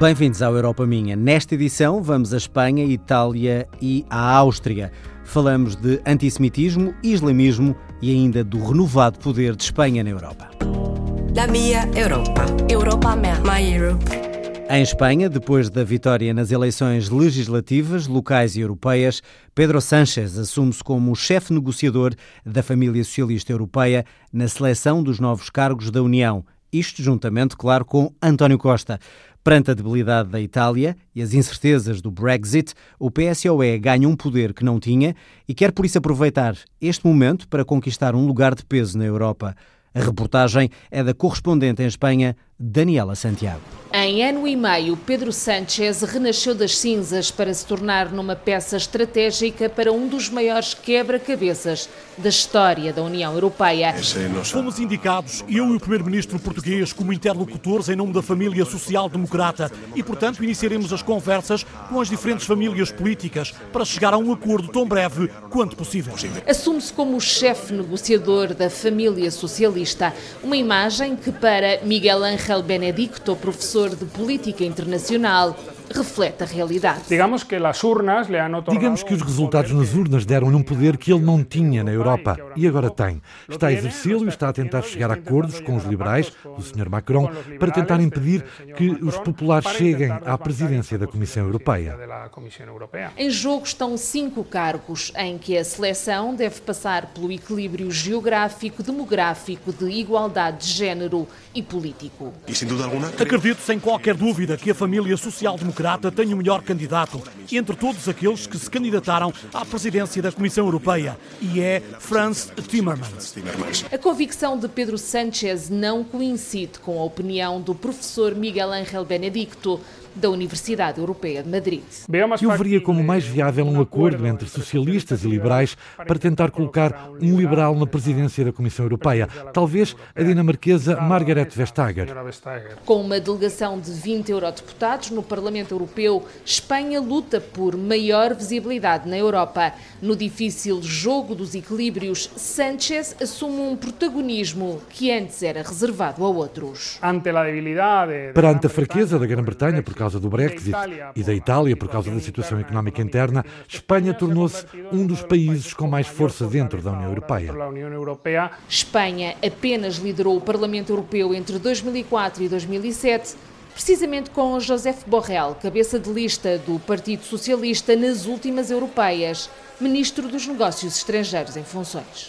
Bem-vindos ao Europa Minha. Nesta edição vamos à Espanha, Itália e à Áustria. Falamos de antissemitismo, islamismo e ainda do renovado poder de Espanha na Europa. La mia Europa. Europa minha. My Europe. Em Espanha, depois da vitória nas eleições legislativas, locais e europeias, Pedro Sánchez assume-se como o chefe negociador da família socialista europeia na seleção dos novos cargos da União. Isto juntamente, claro, com António Costa. Perante a debilidade da Itália e as incertezas do Brexit, o PSOE ganha um poder que não tinha e quer por isso aproveitar este momento para conquistar um lugar de peso na Europa. A reportagem é da correspondente em Espanha, Daniela Santiago. Em ano e meio, Pedro Sánchez renasceu das cinzas para se tornar numa peça estratégica para um dos maiores quebra-cabeças da história da União Europeia. Fomos indicados, eu e o Primeiro-Ministro português, como interlocutores em nome da família social-democrata e, portanto, iniciaremos as conversas com as diferentes famílias políticas para chegar a um acordo tão breve quanto possível. Assume-se como o chefe negociador da família socialista, uma imagem que, para Miguel Ángel Benedicto, professor de Política Internacional, reflete a realidade. Digamos que as urnas lhe han Digamos que os resultados nas urnas deram-lhe um poder que ele não tinha na Europa e agora tem. Está a exercê-lo e está a tentar chegar a acordos com os liberais, do Sr. Macron, para tentar impedir que os populares cheguem à presidência da Comissão Europeia. Em jogo estão cinco cargos em que a seleção deve passar pelo equilíbrio geográfico, demográfico, de igualdade de género e político. Acredito sem qualquer dúvida que a família social-democrata tem o melhor candidato entre todos aqueles que se candidataram à presidência da Comissão Europeia e é Franz Timmermans. A convicção de Pedro Sánchez não coincide com a opinião do professor Miguel Ángel Benedicto, da Universidade Europeia de Madrid. Eu veria como mais viável um acordo entre socialistas e liberais para tentar colocar um liberal na presidência da Comissão Europeia, talvez a dinamarquesa Margaret Vestager. Com uma delegação de 20 eurodeputados no Parlamento Europeu, Espanha luta por maior visibilidade na Europa. No difícil jogo dos equilíbrios, Sánchez assume um protagonismo que antes era reservado a outros. Perante a fraqueza da Grã-Bretanha por causa do Brexit e da Itália por causa da situação económica interna, Espanha tornou-se um dos países com mais força dentro da União Europeia. Espanha apenas liderou o Parlamento Europeu entre 2004 e 2007 precisamente com José Borrell, cabeça de lista do Partido Socialista nas últimas europeias, ministro dos Negócios Estrangeiros em funções.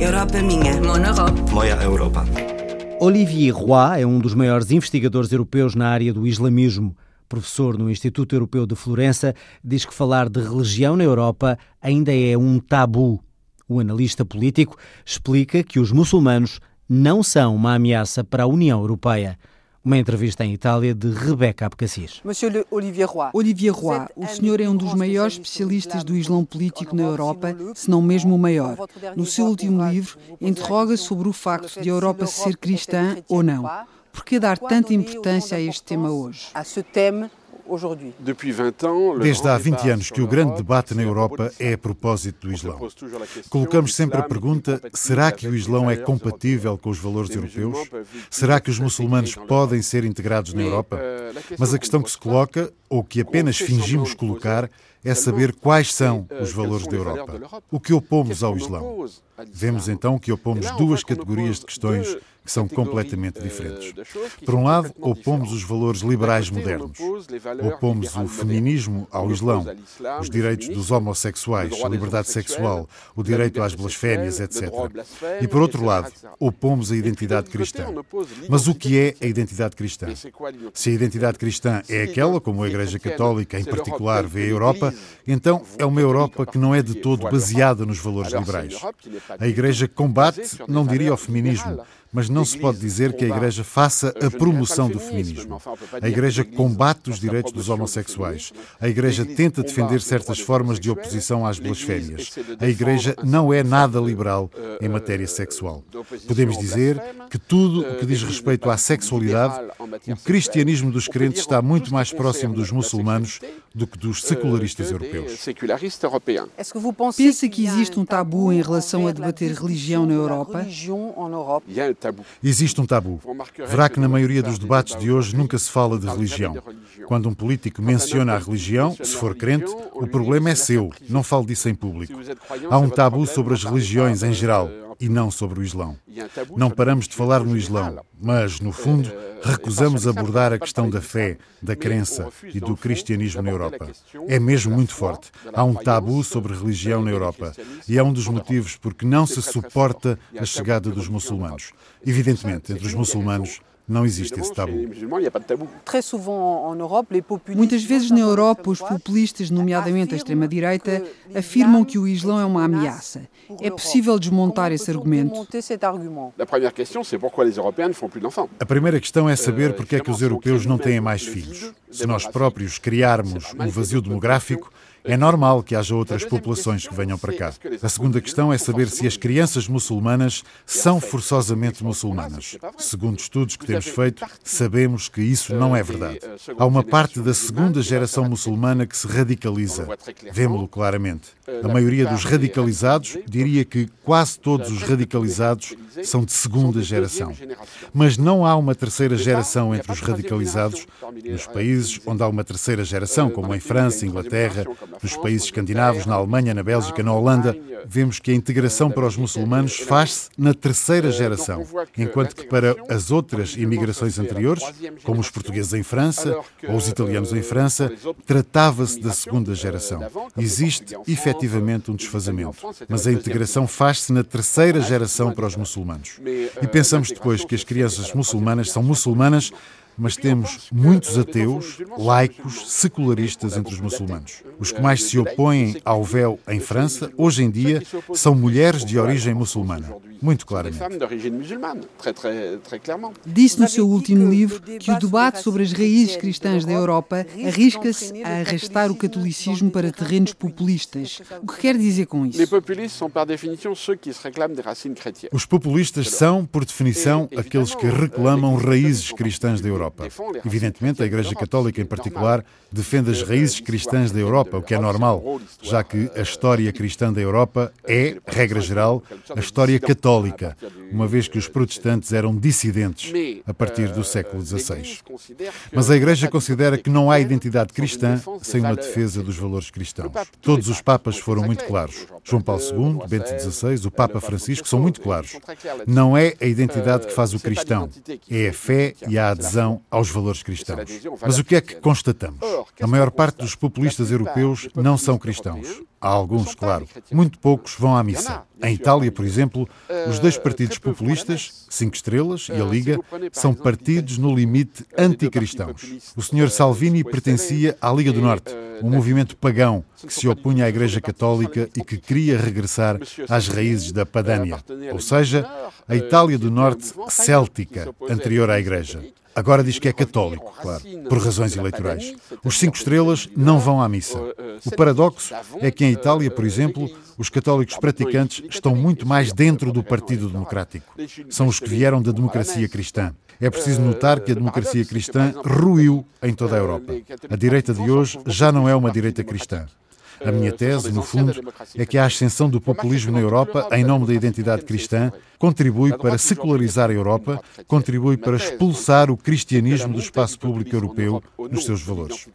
Europa minha. Mon Europe. Moja Europa. Olivier Roy é um dos maiores investigadores europeus na área do islamismo. Professor no Instituto Europeu de Florença, diz que falar de religião na Europa ainda é um tabu. O analista político explica que os muçulmanos não são uma ameaça para a União Europeia. Uma entrevista em Itália de Rebeca Abcacis. Monsieur Olivier Roy. Olivier Roy, o senhor é um dos maiores especialistas do Islão político na Europa, se não mesmo o maior. No seu último livro, interroga sobre o facto de a Europa ser cristã ou não. Por que dar tanta importância a este tema hoje? Desde há 20 anos que o grande debate na Europa é a propósito do Islão. Colocamos sempre a pergunta: será que o Islão é compatível com os valores europeus? Será que os muçulmanos podem ser integrados na Europa? Mas a questão que se coloca, ou que apenas fingimos colocar, é saber quais são os valores da Europa. O que opomos ao Islão? Vemos então que opomos duas categorias de questões que são completamente diferentes. Por um lado, opomos os valores liberais modernos. Opomos o feminismo ao Islão, os direitos dos homossexuais, a liberdade sexual, o direito às blasfémias, etc. E por outro lado, opomos a identidade cristã. Mas o que é a identidade cristã? Se a identidade cristã é aquela como a Igreja Católica, em particular, vê a Europa, então é uma Europa que não é de todo baseada nos valores liberais. A Igreja combate, não diria o feminismo, mas não se pode dizer que a Igreja faça a promoção do feminismo. A Igreja combate os direitos dos homossexuais. A Igreja tenta defender certas formas de oposição às blasfémias. A Igreja não é nada liberal em matéria sexual. Podemos dizer que tudo o que diz respeito à sexualidade, o cristianismo dos crentes está muito mais próximo dos muçulmanos do que dos secularistas europeus. Pensa que existe um tabu em relação a debater religião na Europa? Existe um tabu. Verá que na maioria dos debates de hoje nunca se fala de religião. Quando um político menciona a religião, se for crente, o problema é seu. Não fale disso em público. Há um tabu sobre as religiões em geral e não sobre o Islão. Não paramos de falar no Islão, mas, no fundo, recusamos abordar a questão da fé, da crença e do cristianismo na Europa. É mesmo muito forte. Há um tabu sobre religião na Europa e é um dos motivos porque não se suporta a chegada dos muçulmanos. Evidentemente, entre os muçulmanos, não existe esse tabu. Muitas vezes na Europa, os populistas, nomeadamente a extrema-direita, afirmam que o Islão é uma ameaça. É possível desmontar esse argumento? A primeira questão é saber porque é que os europeus não têm mais filhos. Se nós próprios criarmos um vazio demográfico, é normal que haja outras populações que venham para cá. A segunda questão é saber se as crianças muçulmanas são forçosamente muçulmanas. Segundo estudos que temos feito, sabemos que isso não é verdade. Há uma parte da segunda geração muçulmana que se radicaliza. Vemo-lo claramente. A maioria dos radicalizados, diria que quase todos os radicalizados, são de segunda geração. Mas não há uma terceira geração entre os radicalizados nos países onde há uma terceira geração, como em França, Inglaterra, nos países escandinavos, na Alemanha, na Bélgica, na Holanda, vemos que a integração para os muçulmanos faz-se na terceira geração, enquanto que para as outras imigrações anteriores, como os portugueses em França ou os italianos em França, tratava-se da segunda geração. Existe efetivamente um desfazamento, mas a integração faz-se na terceira geração para os muçulmanos. E pensamos depois que as crianças muçulmanas são muçulmanas mas temos muitos ateus, laicos, secularistas entre os muçulmanos. Os que mais se opõem ao véu em França, hoje em dia, são mulheres de origem muçulmana. Muito claramente. Disse no seu último livro que o debate sobre as raízes cristãs da Europa arrisca-se a arrastar o catolicismo para terrenos populistas. O que quer dizer com isso? Os populistas são, por definição, aqueles que reclamam raízes cristãs da Europa. Europa. Evidentemente, a Igreja Católica, em particular, defende as raízes cristãs da Europa, o que é normal, já que a história cristã da Europa é, regra geral, a história católica, uma vez que os protestantes eram dissidentes a partir do século XVI. Mas a Igreja considera que não há identidade cristã sem uma defesa dos valores cristãos. Todos os papas foram muito claros. João Paulo II, Bento XVI, o Papa Francisco são muito claros. Não é a identidade que faz o cristão, é a fé e a adesão aos valores cristãos. Mas o que é que constatamos? A maior parte dos populistas europeus não são cristãos. Há alguns, claro. Muito poucos vão à missa. Em Itália, por exemplo, os dois partidos populistas, Cinco Estrelas e a Liga, são partidos no limite anticristãos. O Sr. Salvini pertencia à Liga do Norte, um movimento pagão que se opunha à Igreja Católica e que queria regressar às raízes da Padânia, ou seja, a Itália do Norte céltica, anterior à Igreja. Agora diz que é católico, claro, por razões eleitorais. Os cinco estrelas não vão à missa. O paradoxo é que em Itália, por exemplo, os católicos praticantes estão muito mais dentro do Partido Democrático. São os que vieram da democracia cristã. É preciso notar que a democracia cristã ruiu em toda a Europa. A direita de hoje já não é uma direita cristã. A minha tese, no fundo, é que a ascensão do populismo na Europa, em nome da identidade cristã, contribui para secularizar a Europa, contribui para expulsar o cristianismo do espaço público europeu nos seus valores.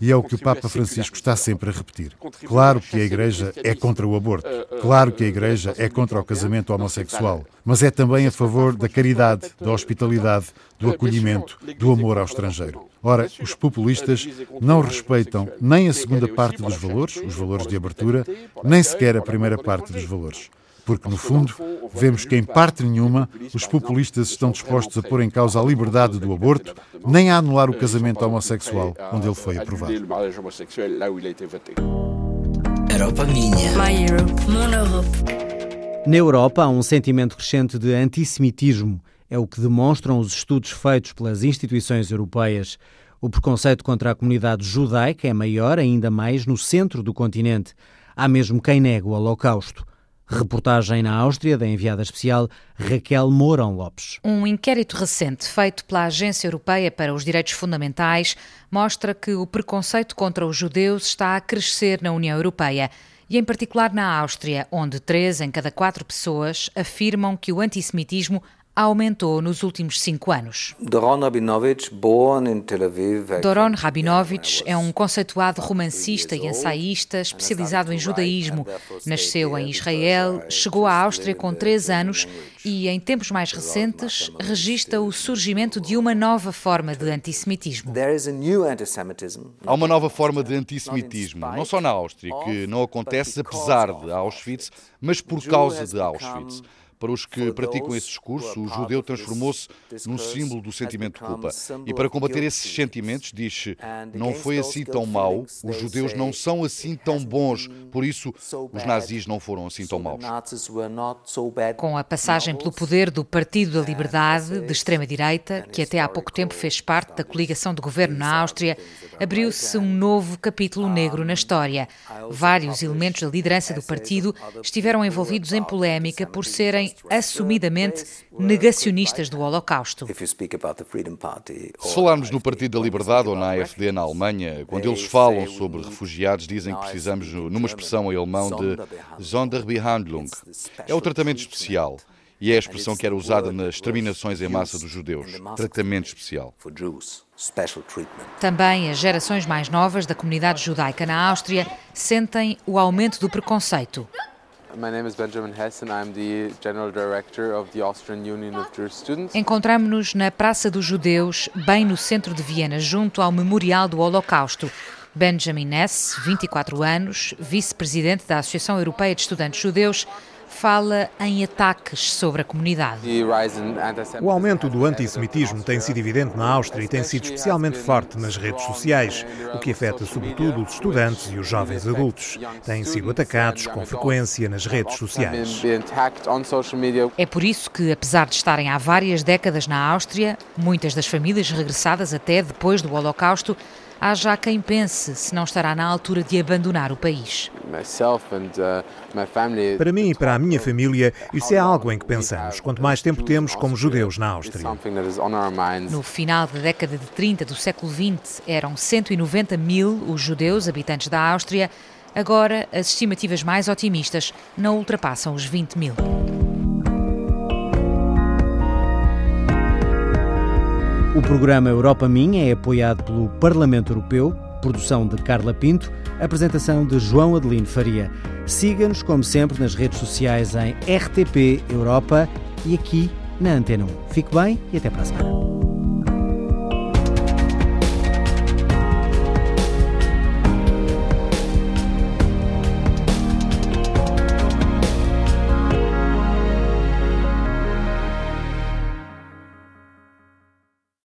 E é o que o Papa Francisco está sempre a repetir. Claro que a Igreja é contra o aborto, claro que a Igreja é contra o casamento homossexual, mas é também a favor da caridade, da hospitalidade, do acolhimento, do amor ao estrangeiro. Ora, os populistas não respeitam nem a segunda parte dos valores, os valores de abertura, nem sequer a primeira parte dos valores. Porque, no fundo, vemos que, em parte nenhuma, os populistas estão dispostos a pôr em causa a liberdade do aborto, nem a anular o casamento homossexual, onde ele foi aprovado. Europa minha. My Europe. Mon Europe. Na Europa há um sentimento crescente de antissemitismo. É o que demonstram os estudos feitos pelas instituições europeias. O preconceito contra a comunidade judaica é maior, ainda mais, no centro do continente. Há mesmo quem negue o Holocausto. Reportagem na Áustria da enviada especial Raquel Mourão Lopes. Um inquérito recente feito pela Agência Europeia para os Direitos Fundamentais mostra que o preconceito contra os judeus está a crescer na União Europeia e, em particular, na Áustria, onde três em cada quatro pessoas afirmam que o antissemitismo aumentou nos últimos cinco anos. Doron Rabinovich, born in Tel Aviv, Doron Rabinovich é um conceituado romancista e ensaísta especializado em judaísmo. Nasceu em Israel, chegou à Áustria com três anos e, em tempos mais recentes, registra o surgimento de uma nova forma de antissemitismo. Há uma nova forma de antissemitismo, não só na Áustria, que não acontece apesar de Auschwitz, mas por causa de Auschwitz. Para os que praticam esse discurso, o judeu transformou-se num símbolo do sentimento de culpa. E para combater esses sentimentos, diz não foi assim tão mau, os judeus não são assim tão bons, por isso os nazis não foram assim tão maus. Com a passagem pelo poder do Partido da Liberdade, de extrema-direita, que até há pouco tempo fez parte da coligação de governo na Áustria, abriu-se um novo capítulo negro na história. Vários elementos da liderança do partido estiveram envolvidos em polémica por serem assumidamente negacionistas do Holocausto. Se falarmos no Partido da Liberdade ou na AfD na Alemanha, quando eles falam sobre refugiados, dizem que precisamos, numa expressão em alemão, de Sonderbehandlung. É o tratamento especial. E é a expressão que era usada nas exterminações em massa dos judeus. Tratamento especial. Também as gerações mais novas da comunidade judaica na Áustria sentem o aumento do preconceito. Encontramos-nos na Praça dos Judeus, bem no centro de Viena, junto ao Memorial do Holocausto. Benjamin Hess, 24 anos, vice-presidente da Associação Europeia de Estudantes Judeus, fala em ataques sobre a comunidade. O aumento do antissemitismo tem sido evidente na Áustria e tem sido especialmente forte nas redes sociais, o que afeta sobretudo os estudantes e os jovens adultos. Têm sido atacados com frequência nas redes sociais. É por isso que, apesar de estarem há várias décadas na Áustria, muitas das famílias regressadas até depois do Holocausto há já quem pense se não estará na altura de abandonar o país. Uh, para mim e para a minha família, isso é algo em que pensamos, quanto mais tempo temos como judeus na Áustria. No final da década de 30 do século XX, eram 190 mil os judeus habitantes da Áustria. Agora, as estimativas mais otimistas não ultrapassam os 20 mil. O programa Europa Minha é apoiado pelo Parlamento Europeu, produção de Carla Pinto, apresentação de João Adelino Faria. Siga-nos, como sempre, nas redes sociais em RTP Europa e aqui na Antena 1. Fique bem e até para a semana.